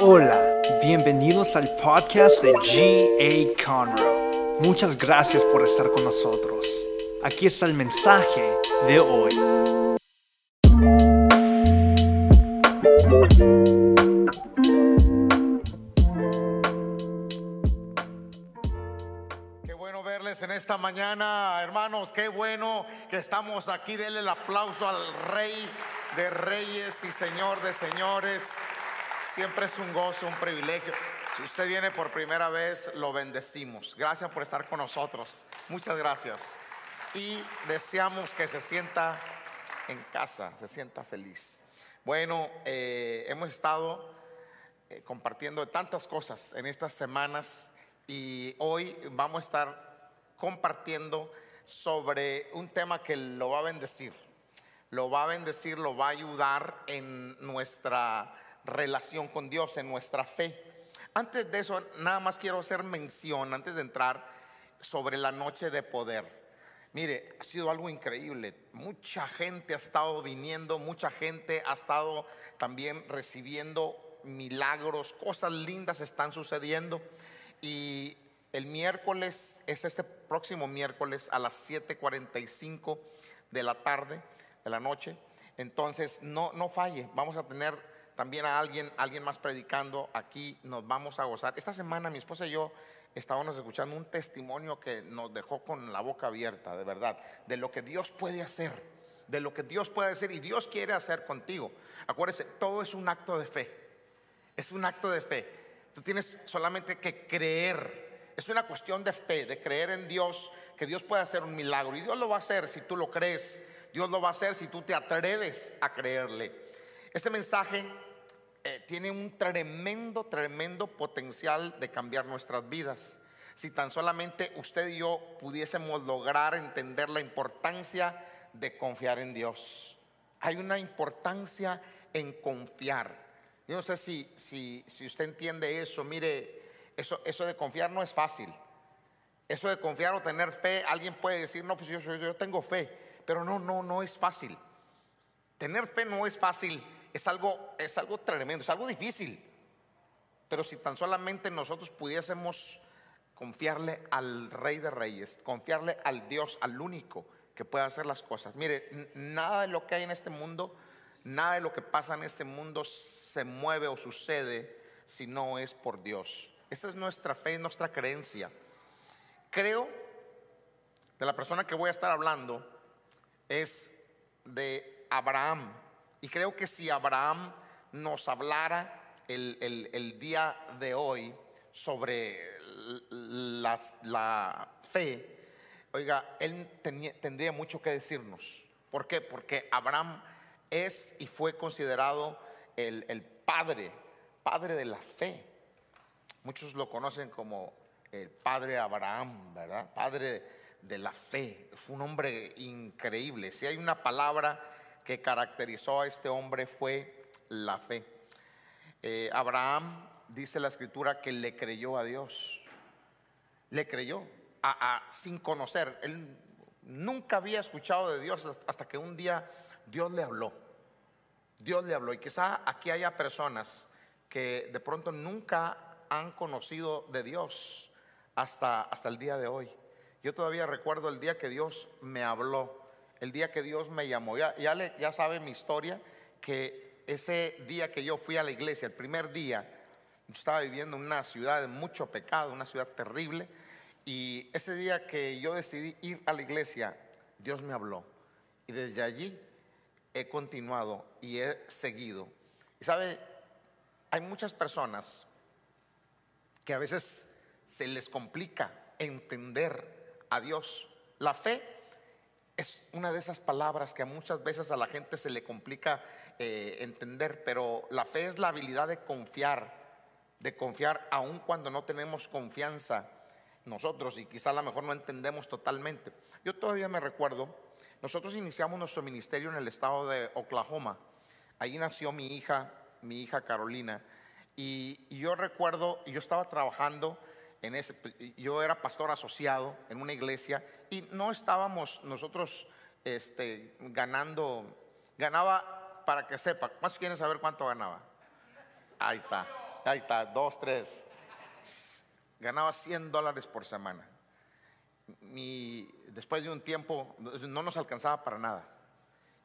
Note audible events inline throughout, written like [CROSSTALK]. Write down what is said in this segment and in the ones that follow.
Hola, bienvenidos al podcast de G.A. Conroe. Muchas gracias por estar con nosotros. Aquí está el mensaje de hoy. Qué bueno verles en esta mañana, hermanos. Qué bueno que estamos aquí. Denle el aplauso al Rey de Reyes y Señor de Señores. Siempre es un gozo, un privilegio. Si usted viene por primera vez, lo bendecimos. Gracias por estar con nosotros. Muchas gracias. Y deseamos que se sienta en casa, se sienta feliz. Bueno, eh, hemos estado eh, compartiendo tantas cosas en estas semanas y hoy vamos a estar compartiendo sobre un tema que lo va a bendecir. Lo va a bendecir, lo va a ayudar en nuestra relación con Dios, en nuestra fe. Antes de eso, nada más quiero hacer mención, antes de entrar, sobre la noche de poder. Mire, ha sido algo increíble. Mucha gente ha estado viniendo, mucha gente ha estado también recibiendo milagros, cosas lindas están sucediendo. Y el miércoles, es este próximo miércoles a las 7:45 de la tarde, de la noche. Entonces, no, no falle, vamos a tener también a alguien, alguien más predicando aquí, nos vamos a gozar. Esta semana mi esposa y yo estábamos escuchando un testimonio que nos dejó con la boca abierta, de verdad, de lo que Dios puede hacer, de lo que Dios puede hacer y Dios quiere hacer contigo. Acuérdese, todo es un acto de fe, es un acto de fe. Tú tienes solamente que creer, es una cuestión de fe, de creer en Dios, que Dios puede hacer un milagro y Dios lo va a hacer si tú lo crees, Dios lo va a hacer si tú te atreves a creerle. Este mensaje eh, tiene un tremendo, tremendo potencial de cambiar nuestras vidas. Si tan solamente usted y yo pudiésemos lograr entender la importancia de confiar en Dios. Hay una importancia en confiar. Yo no sé si, si, si usted entiende eso. Mire, eso, eso de confiar no es fácil. Eso de confiar o tener fe, alguien puede decir, no, pues yo, yo, yo tengo fe. Pero no, no, no es fácil. Tener fe no es fácil es algo, es algo tremendo, es algo difícil. Pero si tan solamente nosotros pudiésemos confiarle al Rey de Reyes, confiarle al Dios, al único que puede hacer las cosas. Mire, nada de lo que hay en este mundo, nada de lo que pasa en este mundo se mueve o sucede si no es por Dios. Esa es nuestra fe, nuestra creencia. Creo de la persona que voy a estar hablando es de Abraham. Y creo que si Abraham nos hablara el, el, día de hoy sobre la, fe, oiga, él tendría mucho que decirnos. ¿Por qué? Porque Abraham es y fue considerado el, el padre, padre de la fe. Muchos lo conocen como el padre Abraham, ¿verdad? Padre de la fe. Fue un hombre increíble. Si hay una palabra que caracterizó a este hombre fue la fe. Eh, Abraham dice la escritura que le creyó a Dios. Le creyó a, sin conocer. Él nunca había escuchado de Dios hasta que un día Dios le habló. Dios le habló. Y quizá aquí haya personas que de pronto nunca han conocido de Dios hasta, hasta el día de hoy. Yo todavía recuerdo el día que Dios me habló el día que Dios me llamó. Ya, sabe mi historia, que ese día que yo fui a la iglesia, el primer día, yo estaba viviendo en una ciudad de mucho pecado, una ciudad terrible, y ese día que yo decidí ir a la iglesia, Dios me habló. Y desde allí he continuado y he seguido. Y sabe, hay muchas personas que a veces se les complica entender a Dios. La fe es una de esas palabras que muchas veces a la gente se le complica eh, entender, pero la fe es la habilidad de confiar, de confiar aun cuando no tenemos confianza nosotros y quizá a lo mejor no entendemos totalmente. Yo todavía me recuerdo, nosotros iniciamos nuestro ministerio en el estado de Oklahoma. Ahí nació mi hija, mi hija Carolina, y yo recuerdo, yo estaba trabajando en yo era pastor asociado en una iglesia y no estábamos nosotros este, ganando, ganaba, para que sepa, ¿más quieren saber cuánto ganaba? Ahí está. Ahí está, dos, tres. Ganaba 100 dólares por semana. Mi, después de un tiempo no nos alcanzaba para nada.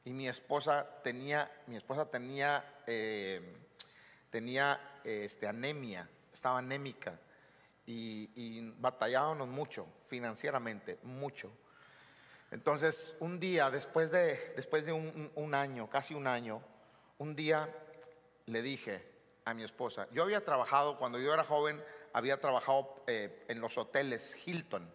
Y mi esposa tenía, mi esposa tenía, eh, tenía este, anemia, estaba anémica y, batallábamos mucho financieramente, mucho. Entonces, un día, después de, después de un, año, casi un año, un día le dije a mi esposa, yo había trabajado, cuando yo era joven, había trabajado eh, en los hoteles Hilton.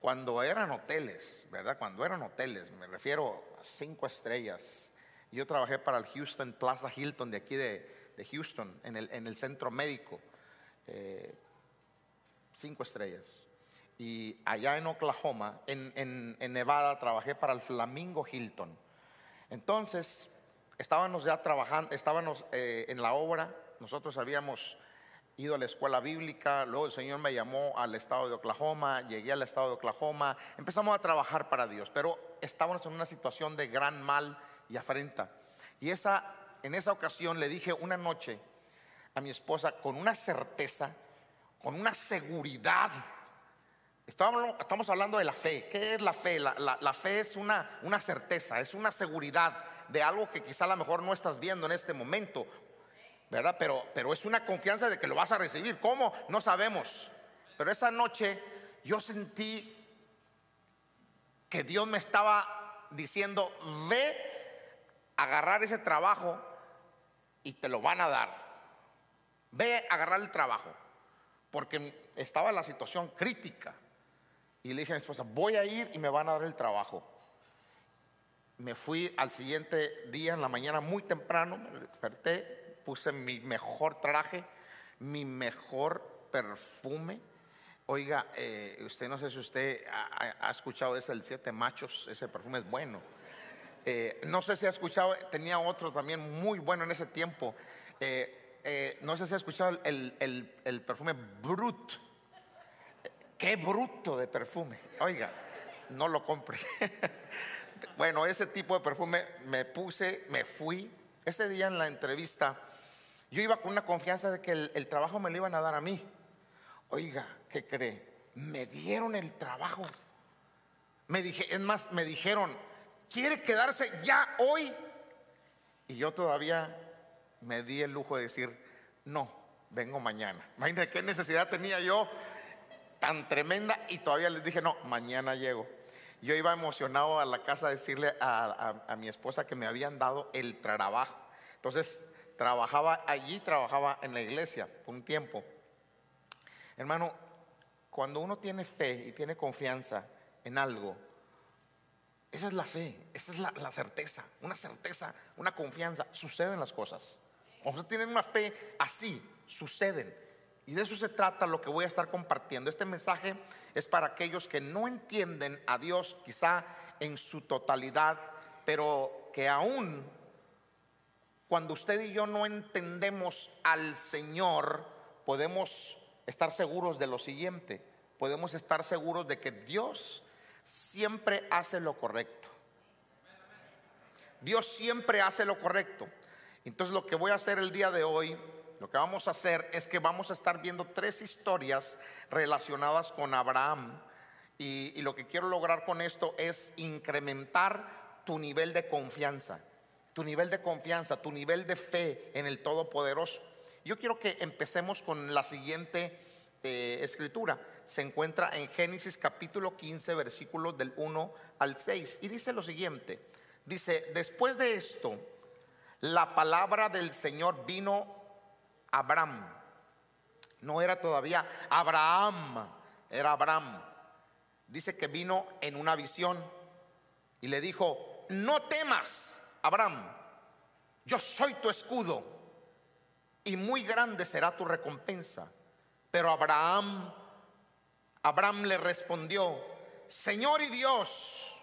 Cuando eran hoteles, ¿verdad? Cuando eran hoteles, me refiero a cinco estrellas. Yo trabajé para el Houston Plaza Hilton de aquí de, Houston, en el, en el, centro médico. Eh, cinco estrellas. Y allá en Oklahoma, en, Nevada, trabajé para el Flamingo Hilton. Entonces, estábamos ya trabajando, estábamos eh, en la obra, nosotros habíamos ido a la escuela bíblica, luego el Señor me llamó al estado de Oklahoma, llegué al estado de Oklahoma, empezamos a trabajar para Dios, pero estábamos en una situación de gran mal y afrenta. Y esa, en esa ocasión le dije una noche a mi esposa con una certeza, con una seguridad. Estamos, hablando de la fe. ¿Qué es la fe? La, fe es una, certeza, es una seguridad de algo que quizá a lo mejor no estás viendo en este momento, ¿verdad? Pero, pero es una confianza de que lo vas a recibir. ¿Cómo? No sabemos. Pero esa noche yo sentí que Dios me estaba diciendo, ve a agarrar ese trabajo y te lo van a dar. Ve a agarrar el trabajo porque estaba la situación crítica. Y le dije a mi esposa, voy a ir y me van a dar el trabajo. Me fui al siguiente día en la mañana muy temprano, me desperté, puse mi mejor traje, mi mejor perfume. Oiga, eh, usted no sé si usted ha, escuchado ese el siete machos, ese perfume es bueno. Eh, no sé si ha escuchado, tenía otro también muy bueno en ese tiempo. Eh, eh, no sé si ha escuchado el, perfume Brut. Qué bruto de perfume. Oiga, no lo compre. [LAUGHS] bueno, ese tipo de perfume me puse, me fui. Ese día en la entrevista, yo iba con una confianza de que el, trabajo me lo iban a dar a mí. Oiga, ¿qué cree? Me dieron el trabajo. Me dije, es más, me dijeron, ¿quiere quedarse ya hoy? Y yo todavía me di el lujo de decir, no, vengo mañana. Imagínate qué necesidad tenía yo tan tremenda y todavía les dije, no, mañana llego. Yo iba emocionado a la casa a decirle a, mi esposa que me habían dado el trabajo. Entonces, trabajaba allí, trabajaba en la iglesia por un tiempo. Hermano, cuando uno tiene fe y tiene confianza en algo, esa es la fe, esa es la, la certeza, una certeza, una confianza, suceden las cosas. Cuando tienen una fe así, suceden. Y de eso se trata lo que voy a estar compartiendo. Este mensaje es para aquellos que no entienden a Dios quizá en su totalidad, pero que aún cuando usted y yo no entendemos al Señor, podemos estar seguros de lo siguiente. Podemos estar seguros de que Dios siempre hace lo correcto. Dios siempre hace lo correcto. Entonces lo que voy a hacer el día de hoy, lo que vamos a hacer es que vamos a estar viendo tres historias relacionadas con Abraham. Y, lo que quiero lograr con esto es incrementar tu nivel de confianza, tu nivel de confianza, tu nivel de fe en el Todopoderoso. Yo quiero que empecemos con la siguiente eh, escritura. Se encuentra en Génesis capítulo 15, versículos del 1 al 6. Y dice lo siguiente. Dice, después de esto, la palabra del Señor vino a Abraham. No era todavía Abraham, era Abraham. Dice que vino en una visión y le dijo, no temas, Abraham, yo soy tu escudo y muy grande será tu recompensa. Pero Abraham, Abraham le respondió, Señor y Dios,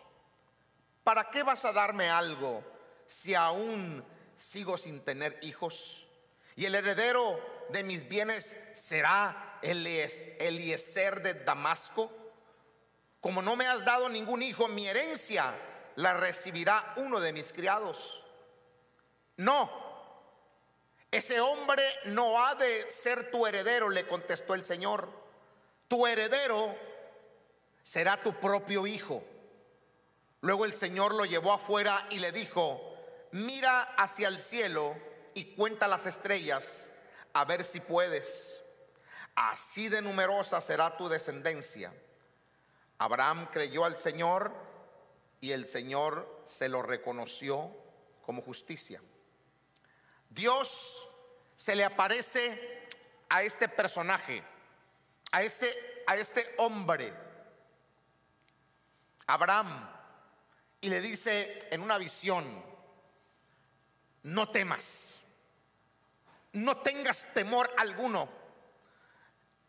¿para qué vas a darme algo si aún sigo sin tener hijos. Y el heredero de mis bienes será Eliezer de Damasco. Como no me has dado ningún hijo, mi herencia la recibirá uno de mis criados. No, Ese hombre no ha de ser tu heredero, le contestó el Señor. Tu heredero será tu propio hijo. Luego el Señor lo llevó afuera y le dijo, mira hacia el cielo y cuenta las estrellas, a ver si puedes. Así de numerosa será tu descendencia. Abraham creyó al Señor y el Señor se lo reconoció como justicia. Dios se le aparece a este personaje, a este, a este hombre, Abraham, y le dice en una visión, no temas, no tengas temor alguno.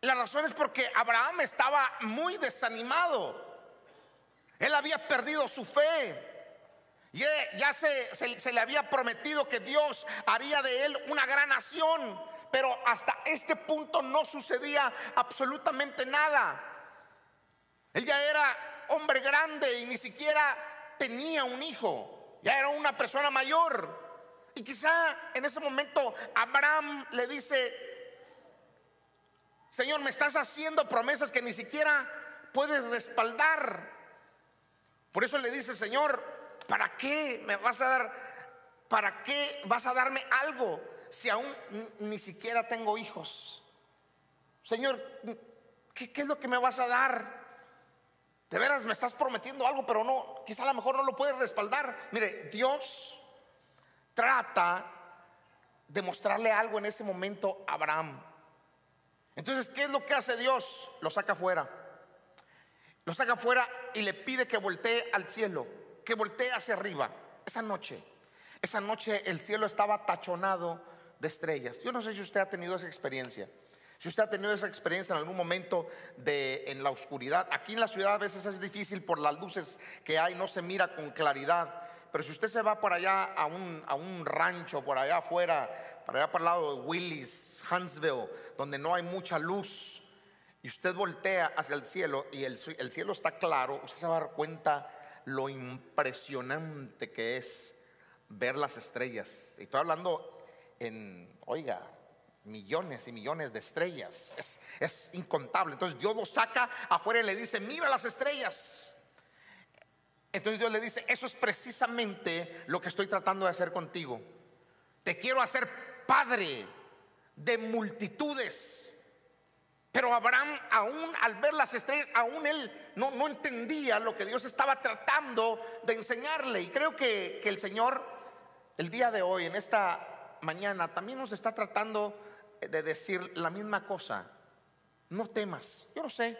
La razón es porque Abraham estaba muy desanimado. Él había perdido su fe. Y ya se, se, le había prometido que Dios haría de él una gran nación, pero hasta este punto no sucedía absolutamente nada. Él ya era hombre grande y ni siquiera tenía un hijo, ya era una persona mayor. Y quizá en ese momento Abraham le dice, Señor, me estás haciendo promesas que ni siquiera puedes respaldar. Por eso le dice, Señor, ¿Para qué me vas a dar? ¿Para qué vas a darme algo si aún ni siquiera tengo hijos? Señor, ¿qué, es lo que me vas a dar? De veras me estás prometiendo algo, pero no, quizá a lo mejor no lo puedes respaldar. Mire, Dios trata de mostrarle algo en ese momento a Abraham. Entonces, ¿qué es lo que hace Dios? Lo saca afuera. Lo saca afuera y le pide que voltee al cielo que voltea hacia arriba. Esa noche, esa noche el cielo estaba tachonado de estrellas. Yo no sé si usted ha tenido esa experiencia. Si usted ha tenido esa experiencia en algún momento de en la oscuridad, aquí en la ciudad a veces es difícil por las luces que hay, no se mira con claridad. Pero si usted se va por allá a un, a un rancho, por allá afuera, por allá por el lado de Willis, Huntsville, donde no hay mucha luz, y usted voltea hacia el cielo y el, el cielo está claro, usted se va a dar cuenta lo impresionante que es ver las estrellas. Y estoy hablando en, oiga, millones y millones de estrellas. Es, incontable. Entonces Dios lo saca afuera y le dice, mira las estrellas. Entonces Dios le dice, eso es precisamente lo que estoy tratando de hacer contigo. Te quiero hacer padre de multitudes. Pero Abraham, aún al ver las estrellas, aún él no, no entendía lo que Dios estaba tratando de enseñarle. Y creo que, que el Señor, el día de hoy, en esta mañana, también nos está tratando de decir la misma cosa. No temas. Yo no sé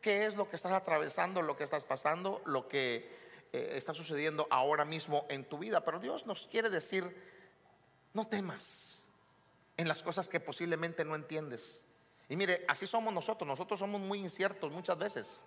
qué es lo que estás atravesando, lo que estás pasando, lo que eh, está sucediendo ahora mismo en tu vida. Pero Dios nos quiere decir, no temas en las cosas que posiblemente no entiendes. Y mire, así somos nosotros, nosotros somos muy inciertos muchas veces.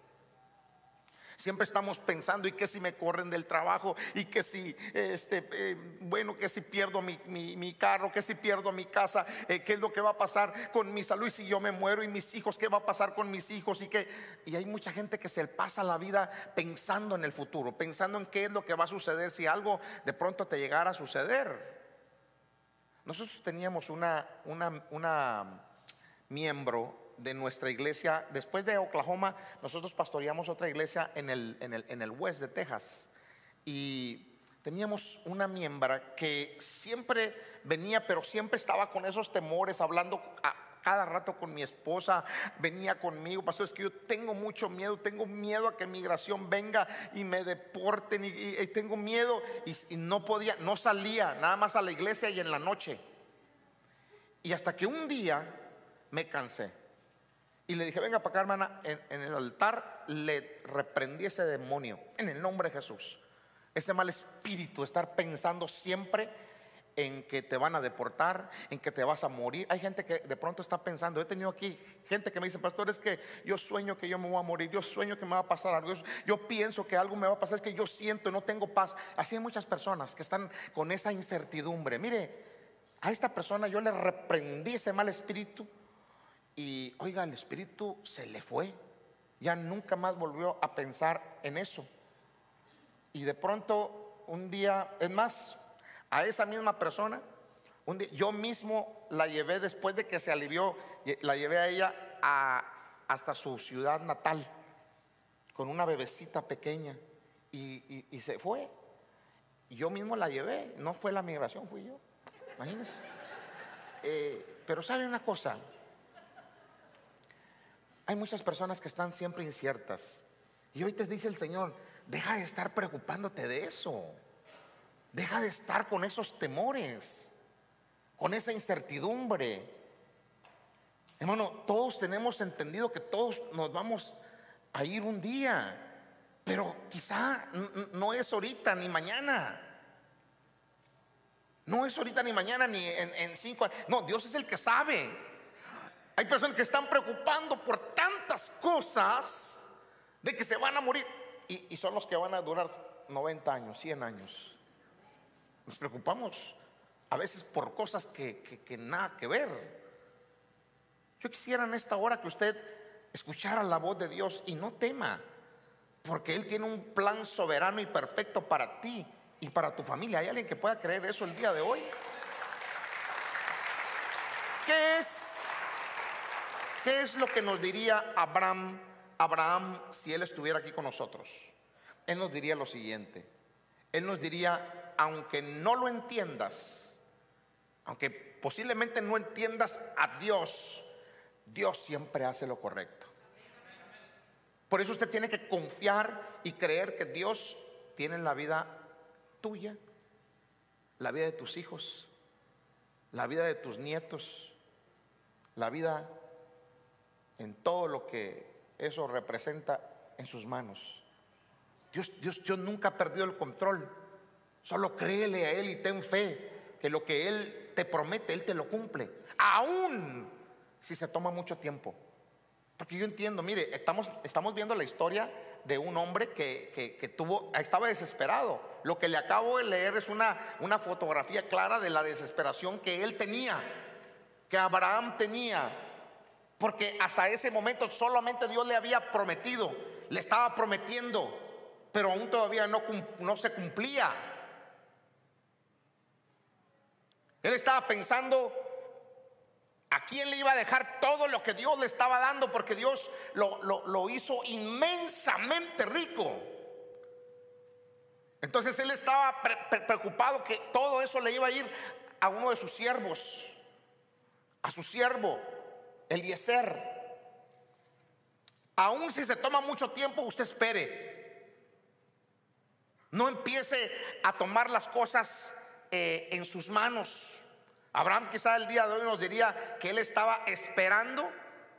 Siempre estamos pensando, ¿y qué si me corren del trabajo? ¿Y qué si, este, eh, bueno, que si pierdo mi, carro? ¿Qué si pierdo mi casa? Eh, ¿Qué es lo que va a pasar con mi salud? Y si yo me muero y mis hijos, ¿qué va a pasar con mis hijos? Y, que, y hay mucha gente que se pasa la vida pensando en el futuro, pensando en qué es lo que va a suceder si algo de pronto te llegara a suceder. Nosotros teníamos una, una, una miembro de nuestra iglesia. Después de Oklahoma, nosotros pastoreamos otra iglesia en el, en el, en el West de Texas. Y teníamos una miembra que siempre venía, pero siempre estaba con esos temores, hablando a, cada rato con mi esposa, venía conmigo, pastor, es que yo tengo mucho miedo, tengo miedo a que migración venga y me deporten y, tengo miedo y, no podía, no salía, nada más a la iglesia y en la noche. Y hasta que un día me cansé. Y le dije, venga para acá, hermana, en, el altar le reprendí ese demonio en el nombre de Jesús. Ese mal espíritu, estar pensando siempre en que te van a deportar, en que te vas a morir. Hay gente que de pronto está pensando, he tenido aquí gente que me dice, pastor, es que yo sueño que yo me voy a morir, yo sueño que me va a pasar algo, yo pienso que algo me va a pasar, es que yo siento, no tengo paz. Así hay muchas personas que están con esa incertidumbre. Mire, a esta persona yo le reprendí ese mal espíritu y oiga, el espíritu se le fue. Ya nunca más volvió a pensar en eso. Y de pronto, un día, es más, a esa misma persona Un día- yo mismo la llevé después de que se alivió, la llevé a ella a- hasta su ciudad natal con una bebecita pequeña y, y- y se fue. Yo mismo la llevé, no fue la migración, fui yo. Imagínense. Eh, pero sabe una cosa, hay muchas personas que están siempre inciertas. Y hoy te dice el Señor, deja de estar preocupándote de eso. Deja de estar con esos temores, con esa incertidumbre. Hermano, todos tenemos entendido que todos nos vamos a ir un día, pero quizá no es ahorita ni mañana. No es ahorita ni mañana ni en, en cinco años. No, Dios es el que sabe. Hay personas que están preocupando por tantas cosas de que se van a morir. Y, y son los que van a durar 90 años, 100 años. Nos preocupamos a veces por cosas que, que- que nada que ver. Yo quisiera en esta hora que usted escuchara la voz de Dios y no tema, porque Él tiene un plan soberano y perfecto para ti y para tu familia. ¿Hay alguien que pueda creer eso el día de hoy? ¿Qué es? ¿Qué es lo que nos diría Abraham, Abraham si él estuviera aquí con nosotros? Él nos diría lo siguiente. Él nos diría, aunque no lo entiendas, aunque posiblemente no entiendas a Dios, Dios siempre hace lo correcto. Por eso usted tiene que confiar y creer que Dios tiene la vida tuya, la vida de tus hijos, la vida de tus nietos, la vida en todo lo que eso representa en sus manos. Dios, Dios, Dios nunca ha perdido el control. Solo créele a Él y ten fe que lo que Él te promete, Él te lo cumple. Aún si se toma mucho tiempo. Porque yo entiendo, mire, estamos, estamos viendo la historia de un hombre que, que- que tuvo, estaba desesperado. Lo que le acabo de leer es una, una fotografía clara de la desesperación que él tenía, que Abraham tenía. Porque hasta ese momento solamente Dios le había prometido, le estaba prometiendo, pero aún todavía no, se cumplía. Él estaba pensando a quién le iba a dejar todo lo que Dios le estaba dando, porque Dios lo, hizo inmensamente rico. Entonces él estaba pre- pre- preocupado que todo eso le iba a ir a uno de sus siervos, a su siervo, Eliezer. Aún si se toma mucho tiempo, usted espere. No empiece a tomar las cosas eh, en sus manos. Abraham quizá el día de hoy nos diría que él estaba esperando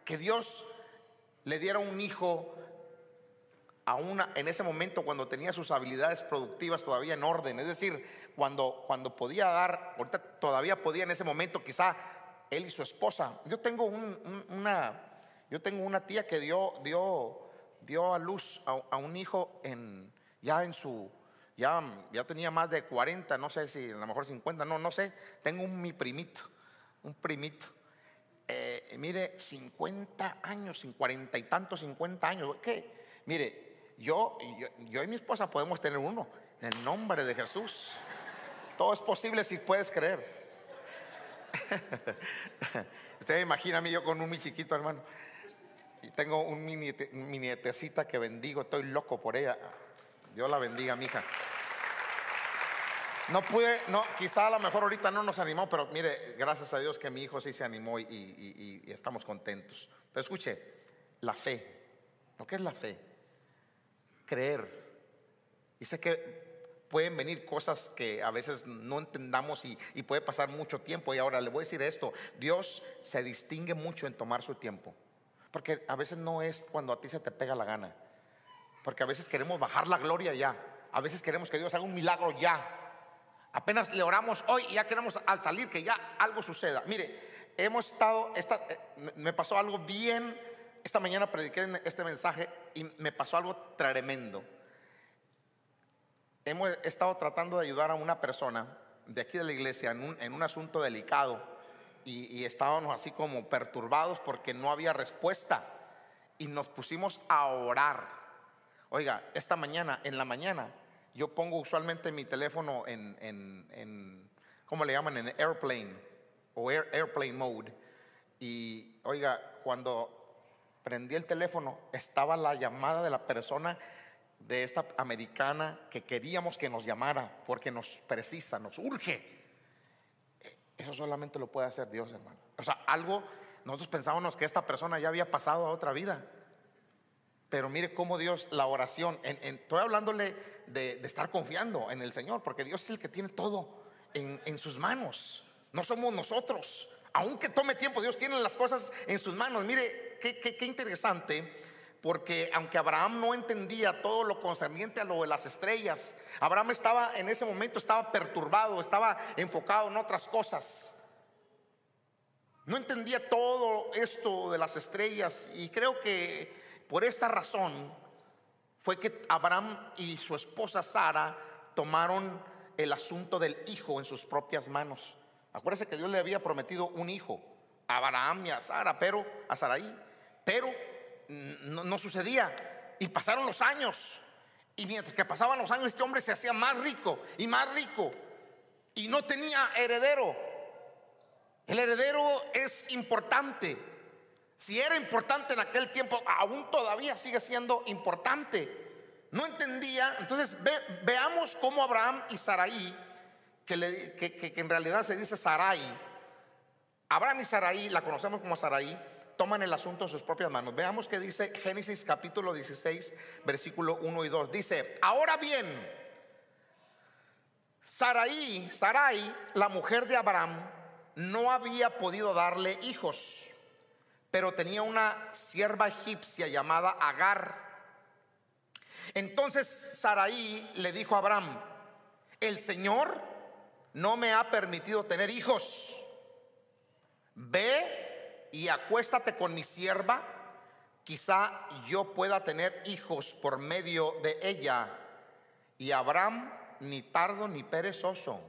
que Dios le diera un hijo a una, en ese momento cuando tenía sus habilidades productivas todavía en orden, es decir, cuando, cuando podía dar, ahorita todavía podía en ese momento quizá él y su esposa. Yo tengo un- un- una, yo tengo una tía que dio, dio, dio a luz a, a un hijo en, ya en su, ya, ya tenía más de 40, no sé si a lo mejor 50, no, no sé. Tengo un mi primito, un primito. Eh, mire, 50 años, sin 40 y tantos, 50 años. ¿Qué? Mire, yo, yo, yo y mi esposa podemos tener uno. En el nombre de Jesús. Todo es posible si puedes creer. [LAUGHS] Usted imagina a mí yo con un mi chiquito, hermano. Y tengo un mini, mi nietecita que bendigo, estoy loco por ella. Dios la bendiga, mija. No pude, no, quizá a lo mejor ahorita no nos animó, pero mire, gracias a Dios que mi hijo sí se animó y estamos contentos. Pero escuche, la fe. ¿Lo que es la fe? Creer. Y sé que pueden venir cosas que a veces no entendamos y, puede pasar mucho tiempo. Y ahora le voy a decir esto, Dios se distingue mucho en tomar su tiempo. Porque a veces no es cuando a ti se te pega la gana. Porque a veces queremos bajar la gloria ya. A veces queremos que Dios haga un milagro ya. Apenas le oramos hoy y ya queremos al salir que ya algo suceda. Mire, hemos estado, esta, eh, me- pasó algo bien. Esta mañana prediqué este mensaje y me pasó algo tremendo. Hemos estado tratando de ayudar a una persona de aquí de la iglesia en un, en un asunto delicado y, y estábamos así como perturbados porque no había respuesta y nos pusimos a orar. Oiga, esta mañana, en la mañana, yo pongo usualmente mi teléfono en, en- en ¿cómo le llaman? En airplane o airplane mode. Y oiga, cuando prendí el teléfono, estaba la llamada de la persona de esta americana que queríamos que nos llamara porque nos precisa, nos urge. Eso solamente lo puede hacer Dios, hermano. O sea, algo, nosotros pensábamos que esta persona ya había pasado a otra vida. Pero mire cómo Dios, la oración, estoy hablándole de, estar confiando en el Señor, porque Dios es el que tiene todo en, sus manos. No somos nosotros. Aunque tome tiempo, Dios tiene las cosas en sus manos. Mire, qué, qué interesante porque aunque Abraham no entendía todo lo concerniente a lo de las estrellas, Abraham estaba en ese momento estaba perturbado, estaba enfocado en otras cosas. No entendía todo esto de las estrellas y creo que por esta razón fue que Abraham y su esposa Sara tomaron el asunto del hijo en sus propias manos. Acuérdense que Dios le había prometido un hijo a Abraham y a Sara, pero a Sarai, pero no, sucedía. Y pasaron los años. Y mientras que pasaban los años, este hombre se hacía más rico y más rico. Y no tenía heredero. El heredero es importante. Si era importante en aquel tiempo, aún todavía sigue siendo importante. No entendía. Entonces veamos cómo Abraham y Sarai, que, que, en realidad se dice Sarai, Abraham y Sarai, la conocemos como Sarai, toman el asunto en sus propias manos. Veamos que dice Génesis capítulo 16, versículo 1 y 2. Dice, ahora bien, Sarai, Sarai, la mujer de Abraham, no había podido darle hijos, pero tenía una sierva egipcia llamada Agar. Entonces Sarai le dijo a Abraham, el Señor no me ha permitido tener hijos. Ve y acuéstate con mi sierva, quizá yo pueda tener hijos por medio de ella. Y Abraham, ni tardo ni perezoso,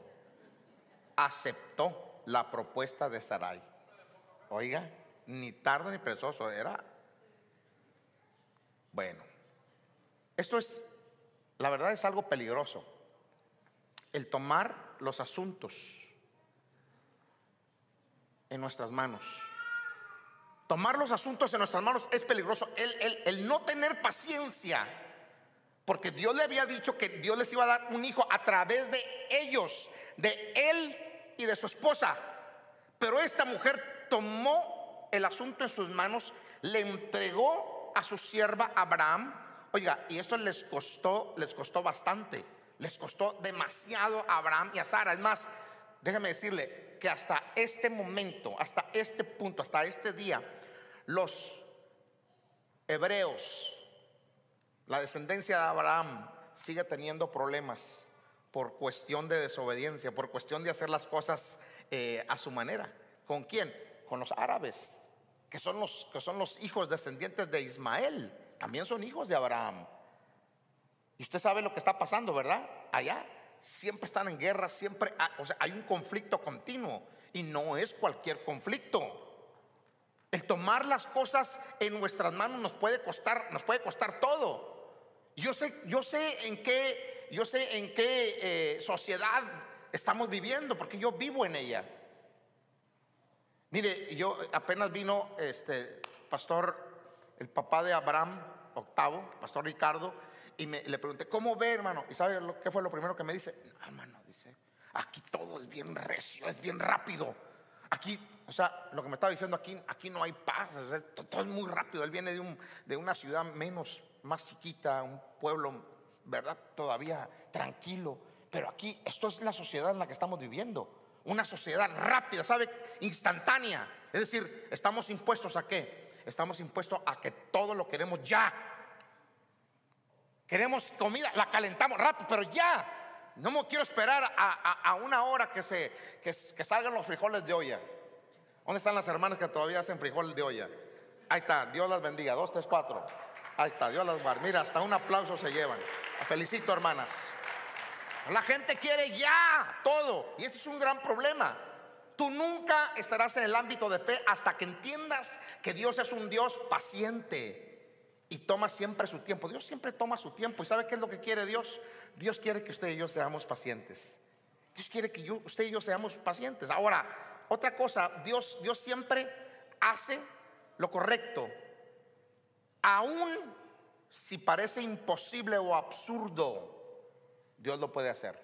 aceptó la propuesta de Sarai. Oiga, ni tardo ni perezoso era. Bueno, esto es, la verdad es algo peligroso. El tomar los asuntos en nuestras manos. Tomar los asuntos en nuestras manos es peligroso. El, no tener paciencia, porque Dios le había dicho que Dios les iba a dar un hijo a través de ellos, de él y de su esposa. Pero esta mujer tomó el asunto en sus manos, le entregó a su sierva Abraham. Oiga, y esto les costó, les costó bastante. Les costó demasiado a Abraham y a Sara. Es más, déjeme decirle que hasta este momento, hasta este punto, hasta este día, los hebreos, la descendencia de Abraham, sigue teniendo problemas por cuestión de desobediencia, por cuestión de hacer las cosas eh, a su manera. ¿Con quién? Con los árabes, que son los, que son los hijos descendientes de Ismael, también son hijos de Abraham. Y usted sabe lo que está pasando, ¿verdad? Allá siempre están en guerra, siempre, o sea, hay un conflicto continuo y no es cualquier conflicto. El tomar las cosas en nuestras manos nos puede costar, nos puede costar todo. Yo sé, yo sé en qué, yo sé en qué eh, sociedad estamos viviendo, porque yo vivo en ella. Mire, yo apenas vino este pastor, el papá de Abraham, octavo, pastor Ricardo, y me, le pregunté, ¿cómo ve, hermano? ¿Y sabe lo, qué fue lo primero que me dice? hermano, dice, aquí todo es bien recio, es bien rápido. Aquí o sea, lo que me estaba diciendo aquí, aquí no hay paz, todo es muy rápido. Él viene de, un, de una ciudad menos, más chiquita, un pueblo, ¿verdad? Todavía tranquilo. Pero aquí, esto es la sociedad en la que estamos viviendo. Una sociedad rápida, ¿sabe? Instantánea. Es decir, estamos impuestos a qué? Estamos impuestos a que todo lo queremos ya. Queremos comida, la calentamos rápido, pero ya. No me quiero esperar a, una hora que, se, que salgan los frijoles de olla. ¿Dónde están las hermanas que todavía hacen frijol de olla? Ahí está, Dios las bendiga. Dos, tres, cuatro. Ahí está, Dios las guarde. Mira, hasta un aplauso se llevan. Felicito, hermanas. La gente quiere ya todo. Y ese es un gran problema. Tú nunca estarás en el ámbito de fe hasta que entiendas que Dios es un Dios paciente y toma siempre su tiempo. Dios siempre toma su tiempo. ¿Y sabe qué es lo que quiere Dios? Dios quiere que usted y yo seamos pacientes Dios quiere que yo, usted y yo seamos pacientes. Ahora, otra cosa, Dios, Dios siempre hace lo correcto. Aún si parece imposible o absurdo, Dios lo puede hacer.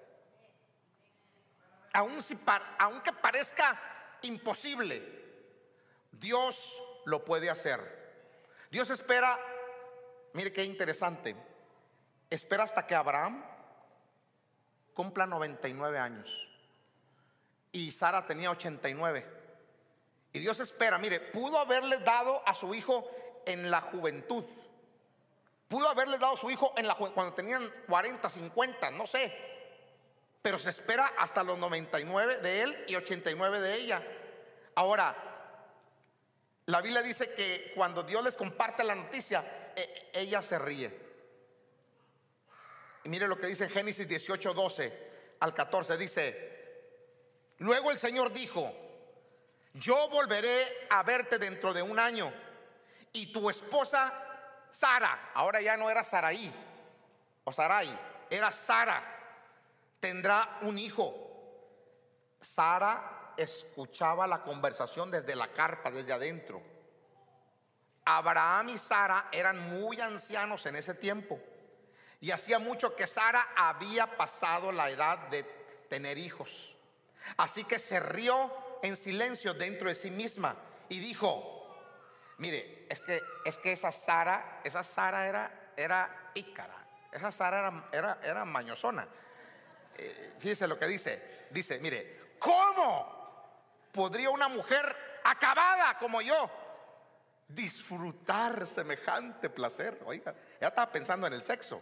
Aún si, aunque parezca imposible, Dios lo puede hacer. Dios espera, mire qué interesante, espera hasta que Abraham cumpla 99 años y Sara tenía 89. Y Dios espera, mire, pudo haberle dado a su hijo en la juventud. Pudo haberle dado a su hijo en la cuando tenían 40, 50, no sé. Pero se espera hasta los 99 de él y 89 de ella. Ahora, la Biblia dice que cuando Dios les comparte la noticia, e, ella se ríe. Y mire lo que dice Génesis 18, 12 al 14. Dice, luego el Señor dijo, yo volveré a verte dentro de un año y tu esposa Sara, ahora ya no era Saraí o Sarai, era Sara, tendrá un hijo. Sara escuchaba la conversación desde la carpa, desde adentro. Abraham y Sara eran muy ancianos en ese tiempo. Y hacía mucho que Sara había pasado la edad de tener hijos. Así que se rió en silencio dentro de sí misma y dijo, mire, es que, es que esa Sara, esa Sara era, era pícara, esa Sara era, era, mañosona. Eh, fíjese lo que dice, dice, mire, ¿cómo podría una mujer acabada como yo disfrutar semejante placer? Oiga, ya estaba pensando en el sexo.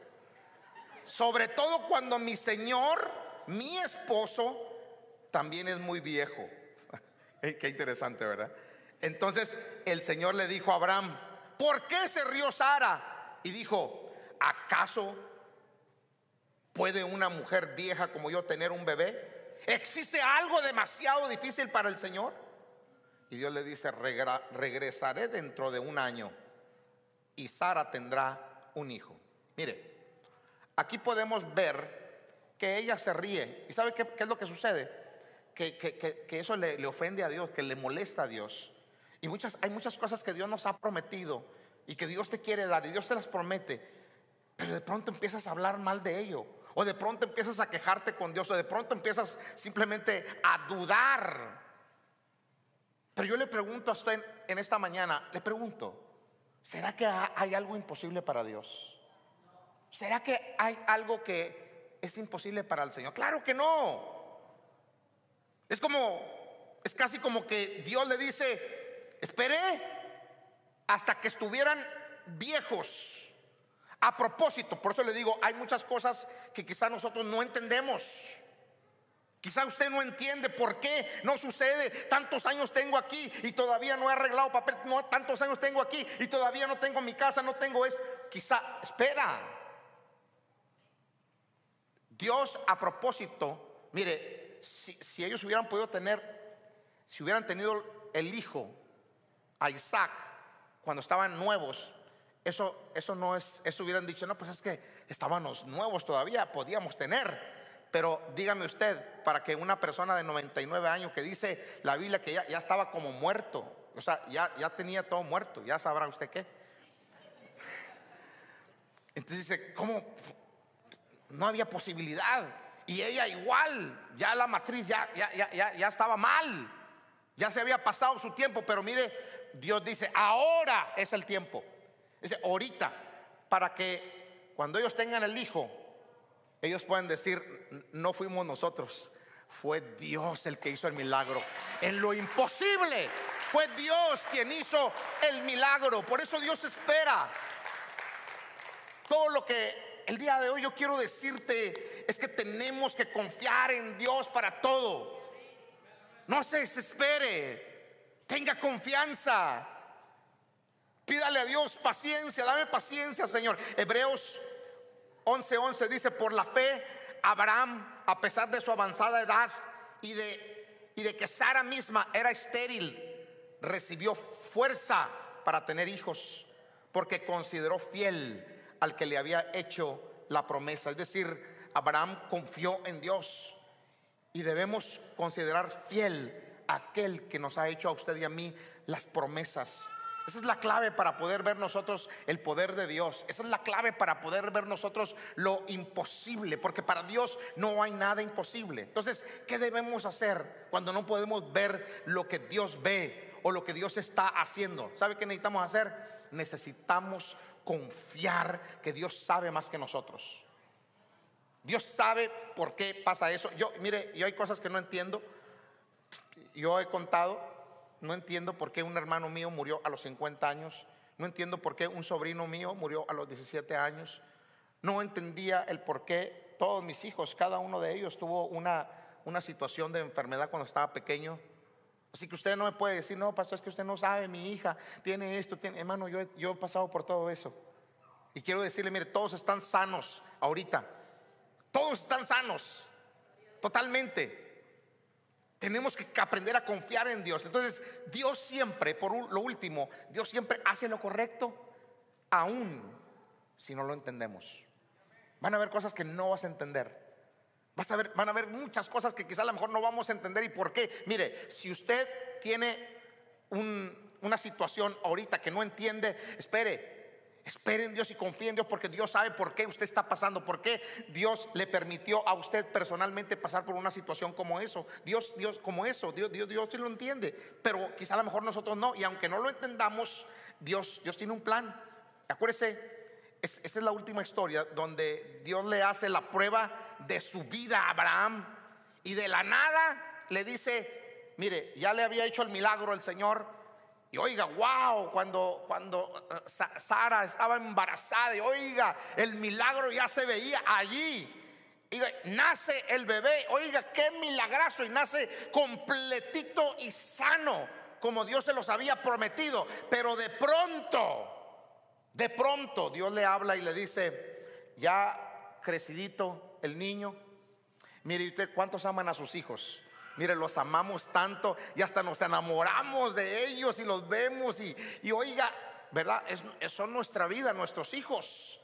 Sobre todo cuando mi Señor, mi esposo, también es muy viejo. [LAUGHS] Qué interesante, ¿verdad? Entonces el Señor le dijo a Abraham, ¿por qué se rió Sara? Y dijo, ¿acaso puede una mujer vieja como yo tener un bebé? ¿Existe algo demasiado difícil para el Señor? Y Dios le dice, regresaré dentro de un año y Sara tendrá un hijo. Mire, aquí podemos ver que ella se ríe. ¿Y sabe qué, es lo que sucede? Que, eso le, ofende a Dios, que le molesta a Dios. Y muchas, hay muchas cosas que Dios nos ha prometido y que Dios te quiere dar y Dios te las promete. Pero de pronto empiezas a hablar mal de ello. O de pronto empiezas a quejarte con Dios. O de pronto empiezas simplemente a dudar. Pero yo le pregunto a usted en esta mañana, le pregunto, ¿será que hay algo imposible para Dios? ¿Será que hay algo que es imposible para el Señor? Claro que no. Es como, es casi como que Dios le dice, esperé hasta que estuvieran viejos. A propósito, por eso le digo, hay muchas cosas que quizá nosotros no entendemos. Quizá usted no entiende por qué no sucede. Tantos años tengo aquí y todavía no he arreglado papel. No, tantos años tengo aquí y todavía no tengo mi casa, no tengo esto. Quizá, espera. Dios a propósito, mire, si, ellos hubieran podido tener, si hubieran tenido el hijo a Isaac cuando estaban nuevos, eso, eso no es, eso hubieran dicho, no, pues es que estábamos nuevos todavía, podíamos tener. Pero dígame usted, para que una persona de 99 años que dice la Biblia que ya, ya estaba como muerto, o sea, ya, ya tenía todo muerto, ya sabrá usted qué. Entonces dice, ¿cómo no había posibilidad. Y ella igual, ya la matriz ya, ya, ya, ya estaba mal, ya se había pasado su tiempo, pero mire, Dios dice, ahora es el tiempo. Dice, ahorita, para que cuando ellos tengan el hijo, ellos puedan decir, no fuimos nosotros, fue Dios el que hizo el milagro. En lo imposible, fue Dios quien hizo el milagro. Por eso Dios espera todo lo que el día de hoy yo quiero decirte es que tenemos que confiar en Dios para todo. No se desespere, tenga confianza. Pídale a Dios paciencia, dame paciencia, Señor. Hebreos 11:11 11 dice, por la fe, Abraham, a pesar de su avanzada edad y de, y de que Sara misma era estéril, recibió fuerza para tener hijos, porque consideró fiel al que le había hecho la promesa. Es decir, Abraham confió en Dios Y debemos considerar fiel a aquel que nos ha hecho a usted y a mí las promesas. Esa es la clave para poder ver nosotros el poder de Dios. Esa es la clave para poder ver nosotros lo imposible, porque para Dios no hay nada imposible. Entonces, ¿qué debemos hacer cuando no podemos ver lo que Dios ve o lo que Dios está haciendo? ¿Sabe qué necesitamos hacer? Necesitamos confiar que Dios sabe más que nosotros. Dios sabe por qué pasa eso. Yo, mire, yo hay cosas que no entiendo. Yo he contado, no entiendo por qué un hermano mío murió a los 50 años. No entiendo por qué un sobrino mío murió a los 17 años. No entendía el por qué todos mis hijos, cada uno de ellos tuvo una, una situación de enfermedad cuando estaba pequeño. Así que usted no me puede decir, no, pastor, es que usted no sabe, mi hija tiene esto, hermano, yo, yo he pasado por todo eso. Y quiero decirle, mire, todos están sanos ahorita todos están sanos, totalmente. Tenemos que aprender a confiar en Dios. Entonces, Dios siempre, por lo último, Dios siempre hace lo correcto, aún si no lo entendemos. Van a haber cosas que no vas a entender. Ver, van a haber muchas cosas que quizá a lo mejor no vamos a entender. ¿Y por qué? Mire, si usted tiene una situación ahorita que no entiende, espere, Esperen en Dios y confíen en Dios porque Dios sabe por qué usted está pasando, por qué Dios le permitió a usted personalmente pasar por una situación como eso. Dios, Dios, como eso, Dios, Dios, Dios sí lo entiende, pero quizá a lo mejor nosotros no. Y aunque no lo entendamos, Dios, Dios tiene un plan. Acuérdese, es, esta es la última historia donde Dios le hace la prueba de su vida a Abraham y de la nada le dice, mire, ya le había hecho el milagro el Señor y oiga, wow, cuando, cuando eh, Sara estaba embarazada, y oiga, el milagro ya se veía allí. Y nace el bebé, oiga, qué milagroso, y nace completito y sano, como Dios se los había prometido. Pero de pronto, de pronto, Dios le habla y le dice, ya crecidito el niño, mire usted cuántos aman a sus hijos. Mire, los amamos tanto y hasta nos enamoramos de ellos y los vemos y, oiga, ¿verdad? Es, son nuestra vida, nuestros hijos.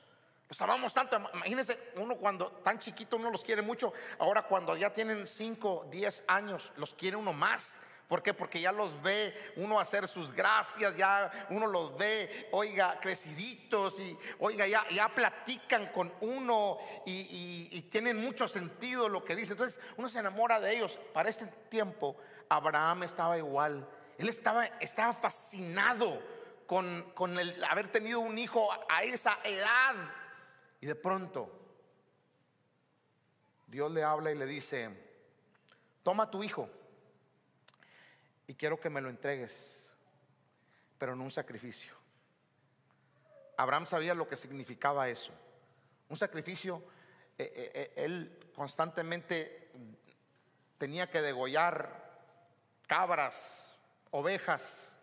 Los amamos tanto. Imagínense, uno cuando tan chiquito uno los quiere mucho. Ahora cuando ya tienen 5, 10 años, los quiere uno más. ¿Por qué? Porque ya los ve uno hacer sus gracias, ya uno los ve, oiga, creciditos y, oiga, ya, ya platican con uno y, tienen mucho sentido lo que dicen. Entonces uno se enamora de ellos. Para este tiempo, Abraham estaba igual. Él estaba, estaba fascinado con, con el haber tenido un hijo a esa edad. Y de pronto, Dios le habla y le dice, toma tu hijo y quiero que me lo entregues, pero no un sacrificio. Abraham sabía lo que significaba eso. Un sacrificio, eh, eh, eh, él constantemente tenía que degollar cabras, ovejas,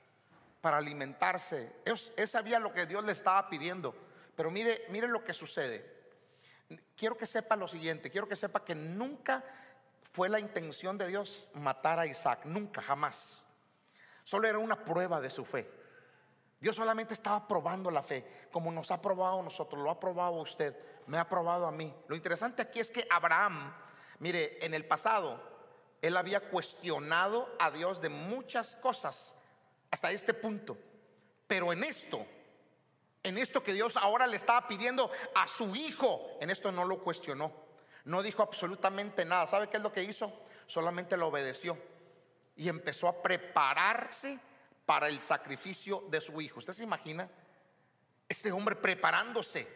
para alimentarse. Él, sabía lo que Dios le estaba pidiendo. Pero mire, mire lo que sucede. Quiero que sepa lo siguiente, quiero que sepa que nunca fue la intención de Dios matar a Isaac, nunca, jamás. Solo era una prueba de su fe. Dios solamente estaba probando la fe, como nos ha probado nosotros, lo ha probado usted, me ha probado a mí. Lo interesante aquí es que Abraham, mire, en el pasado, él había cuestionado a Dios de muchas cosas hasta este punto. Pero en esto, en esto que Dios ahora le estaba pidiendo a su hijo, en esto no lo cuestionó. No dijo absolutamente nada. ¿Sabe qué es lo que hizo? Solamente lo obedeció y empezó a prepararse para el sacrificio de su hijo. ¿Usted se imagina? Este hombre preparándose.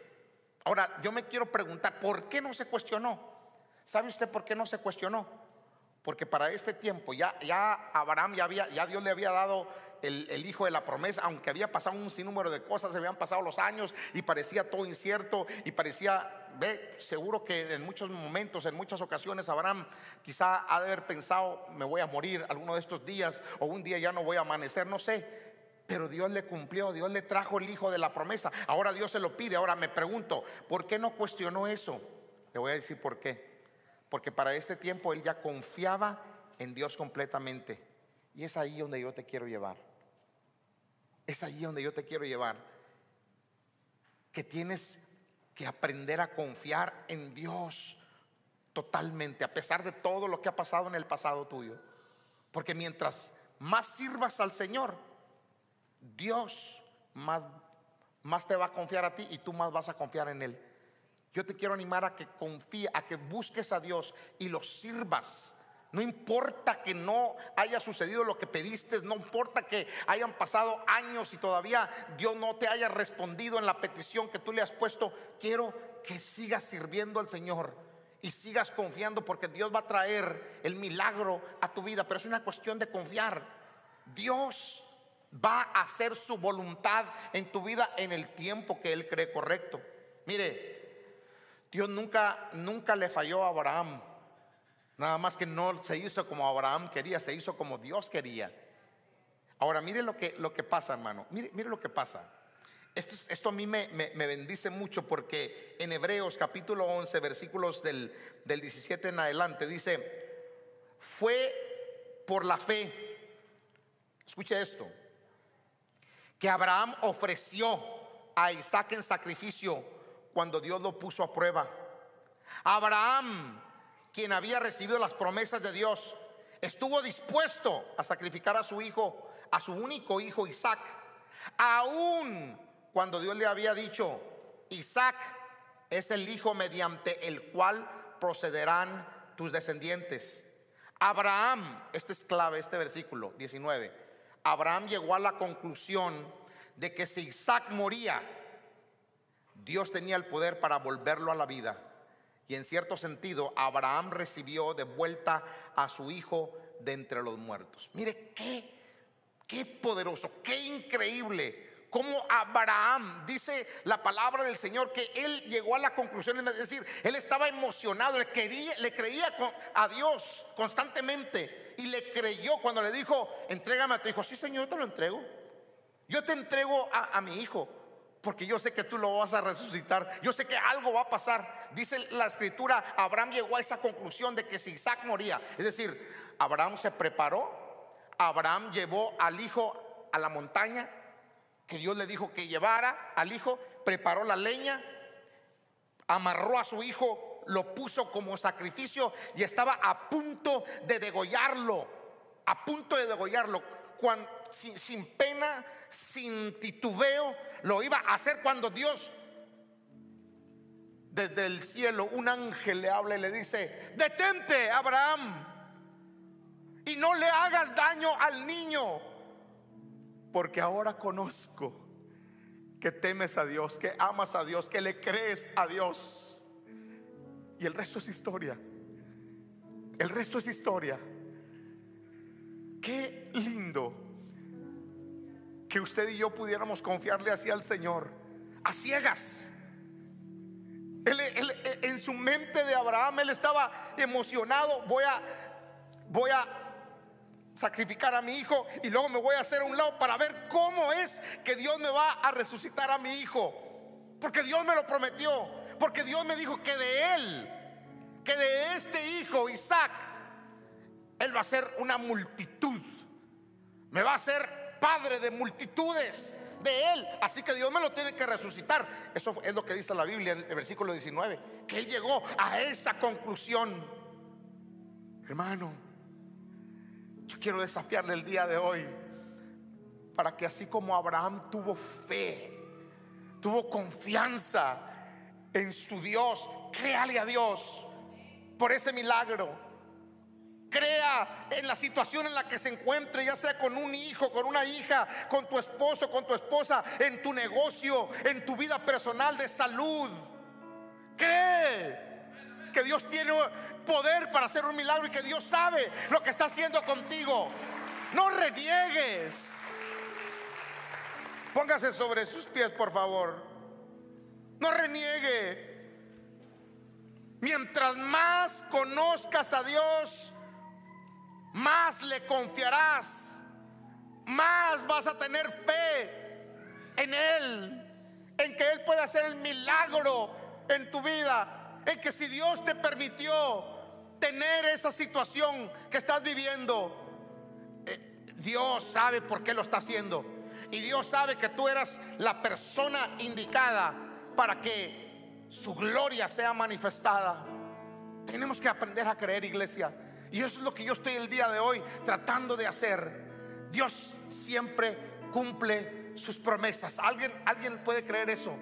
Ahora, yo me quiero preguntar, ¿por qué no se cuestionó? ¿Sabe usted por qué no se cuestionó? Porque para este tiempo ya, ya Abraham ya había, ya Dios le había dado el, hijo de la promesa, aunque había pasado un sinnúmero de cosas, se habían pasado los años y parecía todo incierto y parecía, ve, seguro que en muchos momentos, en muchas ocasiones, Abraham quizá ha de haber pensado, me voy a morir alguno de estos días o un día ya no voy a amanecer, no sé. Pero Dios le cumplió, Dios le trajo el hijo de la promesa. Ahora Dios se lo pide. Ahora me pregunto, ¿por qué no cuestionó eso? Le voy a decir por qué. Porque para este tiempo él ya confiaba en Dios completamente. Y es ahí donde yo te quiero llevar. Es allí donde yo te quiero llevar. Que tienes que aprender a confiar en Dios totalmente, a pesar de todo lo que ha pasado en el pasado tuyo. Porque mientras más sirvas al Señor, Dios más, más te va a confiar a ti y tú más vas a confiar en Él. Yo te quiero animar a que confíe, a que busques a Dios y lo sirvas. No importa que no haya sucedido lo que pediste, no importa que hayan pasado años y todavía Dios no te haya respondido en la petición que tú le has puesto. Quiero que sigas sirviendo al Señor y sigas confiando porque Dios va a traer el milagro a tu vida. Pero es una cuestión de confiar. Dios va a hacer su voluntad en tu vida en el tiempo que Él cree correcto. Mire, Dios nunca, nunca le falló a Abraham. Nada más que no se hizo como Abraham quería, se hizo como Dios quería. Ahora, mire lo que, lo que pasa, hermano. Mire, mire lo que pasa. Esto, esto a mí me, me, bendice mucho porque en Hebreos capítulo 11, versículos del, del 17 en adelante, dice, fue por la fe, escuche esto, que Abraham ofreció a Isaac en sacrificio cuando Dios lo puso a prueba. Abraham quien había recibido las promesas de Dios, estuvo dispuesto a sacrificar a su hijo, a su único hijo Isaac, aún cuando Dios le había dicho, Isaac es el hijo mediante el cual procederán tus descendientes. Abraham, este es clave, este versículo 19, Abraham llegó a la conclusión de que si Isaac moría, Dios tenía el poder para volverlo a la vida. Y en cierto sentido, Abraham recibió de vuelta a su hijo de entre los muertos. Mire qué, qué poderoso, qué increíble. Como Abraham, dice la palabra del Señor, que él llegó a la conclusión, es decir, él estaba emocionado, le, quería, le creía a Dios constantemente y le creyó cuando le dijo, entrégame a tu hijo. Sí, Señor, yo te lo entrego. Yo te entrego a, a mi hijo porque yo sé que tú lo vas a resucitar. Yo sé que algo va a pasar. Dice la escritura, Abraham llegó a esa conclusión de que si Isaac moría, es decir, Abraham se preparó, Abraham llevó al hijo a la montaña, que Dios le dijo que llevara al hijo, preparó la leña, amarró a su hijo, lo puso como sacrificio y estaba a punto de degollarlo, a punto de degollarlo sin, pena, sin titubeo, lo iba a hacer cuando Dios desde el cielo, un ángel le habla y le dice, detente, Abraham, y no le hagas daño al niño, porque ahora conozco que temes a Dios, que amas a Dios, que le crees a Dios. Y el resto es historia. El resto es historia. Qué lindo que usted y yo pudiéramos confiarle así al Señor, a ciegas. en su mente de Abraham, él estaba emocionado. Voy a, voy a sacrificar a mi hijo y luego me voy a hacer a un lado para ver cómo es que Dios me va a resucitar a mi hijo. Porque Dios me lo prometió. Porque Dios me dijo que de él, que de este hijo, Isaac, él va a ser una multitud. Me va a ser padre de multitudes de él. Así que Dios me lo tiene que resucitar. Eso es lo que dice la Biblia en el versículo 19. Que él llegó a esa conclusión. Hermano, yo quiero desafiarle el día de hoy para que así como Abraham tuvo fe, tuvo confianza en su Dios, créale a Dios por ese milagro. Crea en la situación en la que se encuentre, ya sea con un hijo, con una hija, con tu esposo, con tu esposa, en tu negocio, en tu vida personal de salud. Cree que Dios tiene poder para hacer un milagro y que Dios sabe lo que está haciendo contigo. No reniegues. Póngase sobre sus pies, por favor. No reniegue. Mientras más conozcas a Dios, más le confiarás, más vas a tener fe en Él, en que Él puede hacer el milagro en tu vida, en que si Dios te permitió tener esa situación que estás viviendo, eh, Dios sabe por qué lo está haciendo. Y Dios sabe que tú eras la persona indicada para que su gloria sea manifestada. Tenemos que aprender a creer, iglesia. Y eso es lo que yo estoy el día de hoy tratando de hacer. Dios siempre cumple sus promesas. ¿Alguien, alguien puede creer eso?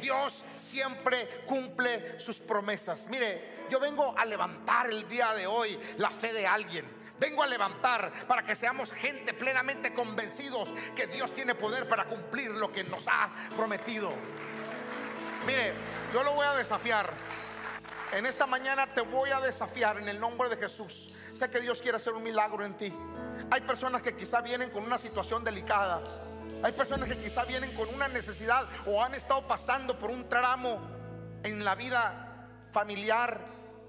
Dios siempre cumple sus promesas. Mire, yo vengo a levantar el día de hoy la fe de alguien. Vengo a levantar para que seamos gente plenamente convencidos que Dios tiene poder para cumplir lo que nos ha prometido. Mire, yo lo voy a desafiar. En esta mañana te voy a desafiar en el nombre de Jesús. Sé que Dios quiere hacer un milagro en ti. Hay personas que quizá vienen con una situación delicada. Hay personas que quizá vienen con una necesidad o han estado pasando por un tramo en la vida familiar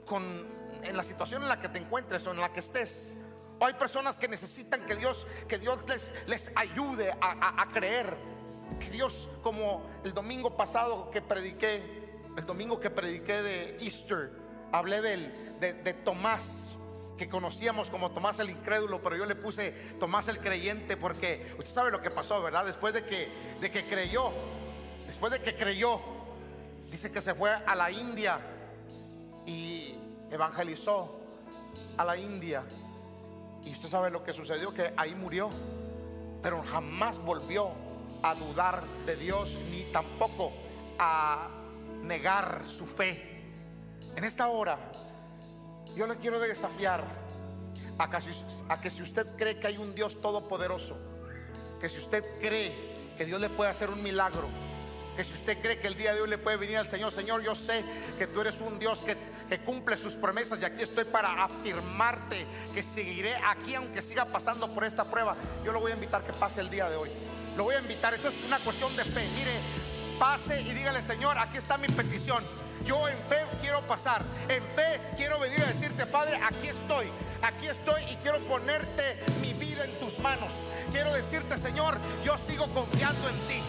con en la situación en la que te encuentres o en la que estés. O hay personas que necesitan que Dios, que Dios les, les ayude a, creer. Que Dios, como el domingo pasado que prediqué, el domingo que prediqué de Easter, hablé de, de Tomás, que conocíamos como Tomás el incrédulo, pero yo le puse Tomás el creyente porque usted sabe lo que pasó, ¿verdad? Después de que, de que creyó, después de que creyó, dice que se fue a la India y evangelizó a la India. Y usted sabe lo que sucedió, que ahí murió, pero jamás volvió a dudar de Dios ni tampoco a negar su fe. En esta hora, yo le quiero desafiar a que, si usted cree que hay un Dios todopoderoso, que si usted cree que Dios le puede hacer un milagro, que si usted cree que el día de hoy le puede venir al Señor, Señor, yo sé que tú eres un Dios que que cumple sus promesas y aquí estoy para afirmarte que seguiré aquí aunque siga pasando por esta prueba. Yo lo voy a invitar que pase el día de hoy. Lo voy a invitar, esto es una cuestión de fe. Mire, pase y dígale, Señor, aquí está mi petición. Yo en fe quiero pasar, en fe quiero venir a decirte, Padre, aquí estoy, aquí estoy y quiero ponerte mi vida en tus manos. Quiero decirte, Señor, yo sigo confiando en ti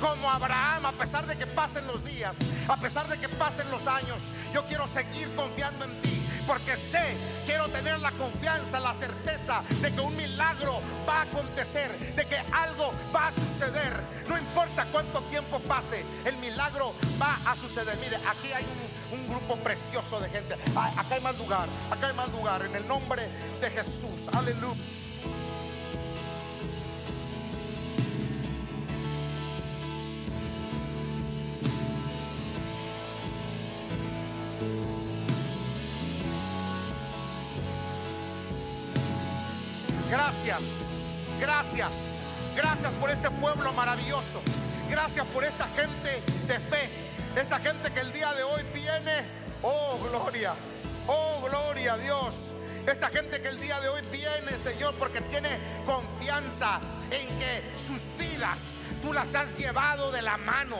como Abraham, a pesar de que pasen los días, a pesar de que pasen los años, yo quiero seguir confiando en ti. Porque sé, quiero tener la confianza, la certeza de que un milagro va a acontecer, de que algo va a suceder. No importa cuánto tiempo pase, el milagro va a suceder. Mire, aquí hay un, un grupo precioso de gente. Ah, acá hay más lugar, acá hay más lugar. En el nombre de Jesús. Aleluya. Gracias, por este pueblo maravilloso. Gracias por esta gente de fe. Esta gente que el día de hoy viene. Oh, gloria. Oh, gloria a Dios. Esta gente que el día de hoy viene, Señor, porque tiene confianza en que sus vidas tú las has llevado de la mano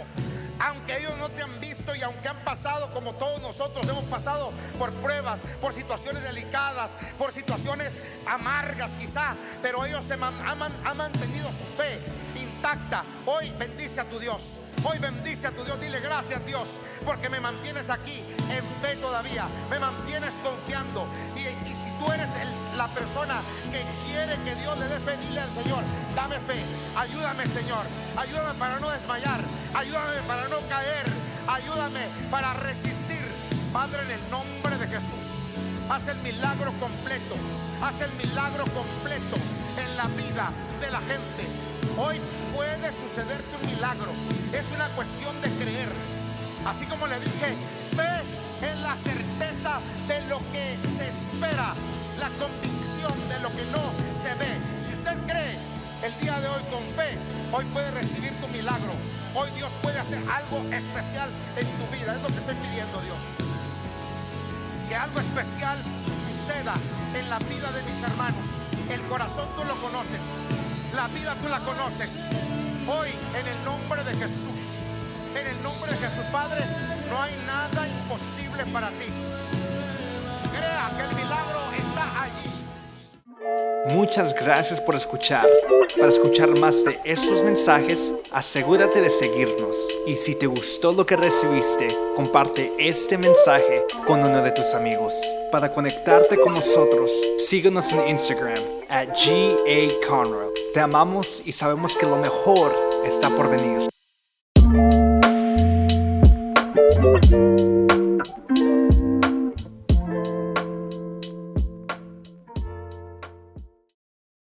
aunque ellos no te han visto y aunque han pasado como todos nosotros hemos pasado por pruebas, por situaciones delicadas, por situaciones amargas quizá, pero ellos han mantenido su fe intacta. Hoy bendice a tu Dios. Hoy bendice a tu Dios, dile gracias Dios, porque me mantienes aquí en fe todavía, me mantienes confiando. Y, si tú eres la persona que quiere que Dios le dé fe, dile al Señor, dame fe, ayúdame Señor, ayúdame para no desmayar, ayúdame para no caer, ayúdame para resistir. Padre, en el nombre de Jesús, haz el milagro completo, haz el milagro completo en la vida de la gente. Hoy puede sucederte un milagro. Es una cuestión de creer. Así como le dije, fe es la certeza de lo que se espera, la convicción de lo que no se ve. Si usted cree el día de hoy con fe, hoy puede recibir tu milagro. Hoy Dios puede hacer algo especial en tu vida. Es lo que estoy pidiendo, Dios. Que algo especial suceda en la vida de mis hermanos. El corazón tú lo conoces. La vida tú la conoces. Hoy, en el nombre de Jesús, en el nombre de Jesús, Padre, no hay nada imposible para ti. Crea que el milagro está allí. Muchas gracias por escuchar. Para escuchar más de estos mensajes, asegúrate de seguirnos. Y si te gustó lo que recibiste, comparte este mensaje con uno de tus amigos. Para conectarte con nosotros, síguenos en Instagram at GA Conroe. Te amamos y sabemos que lo mejor está por venir.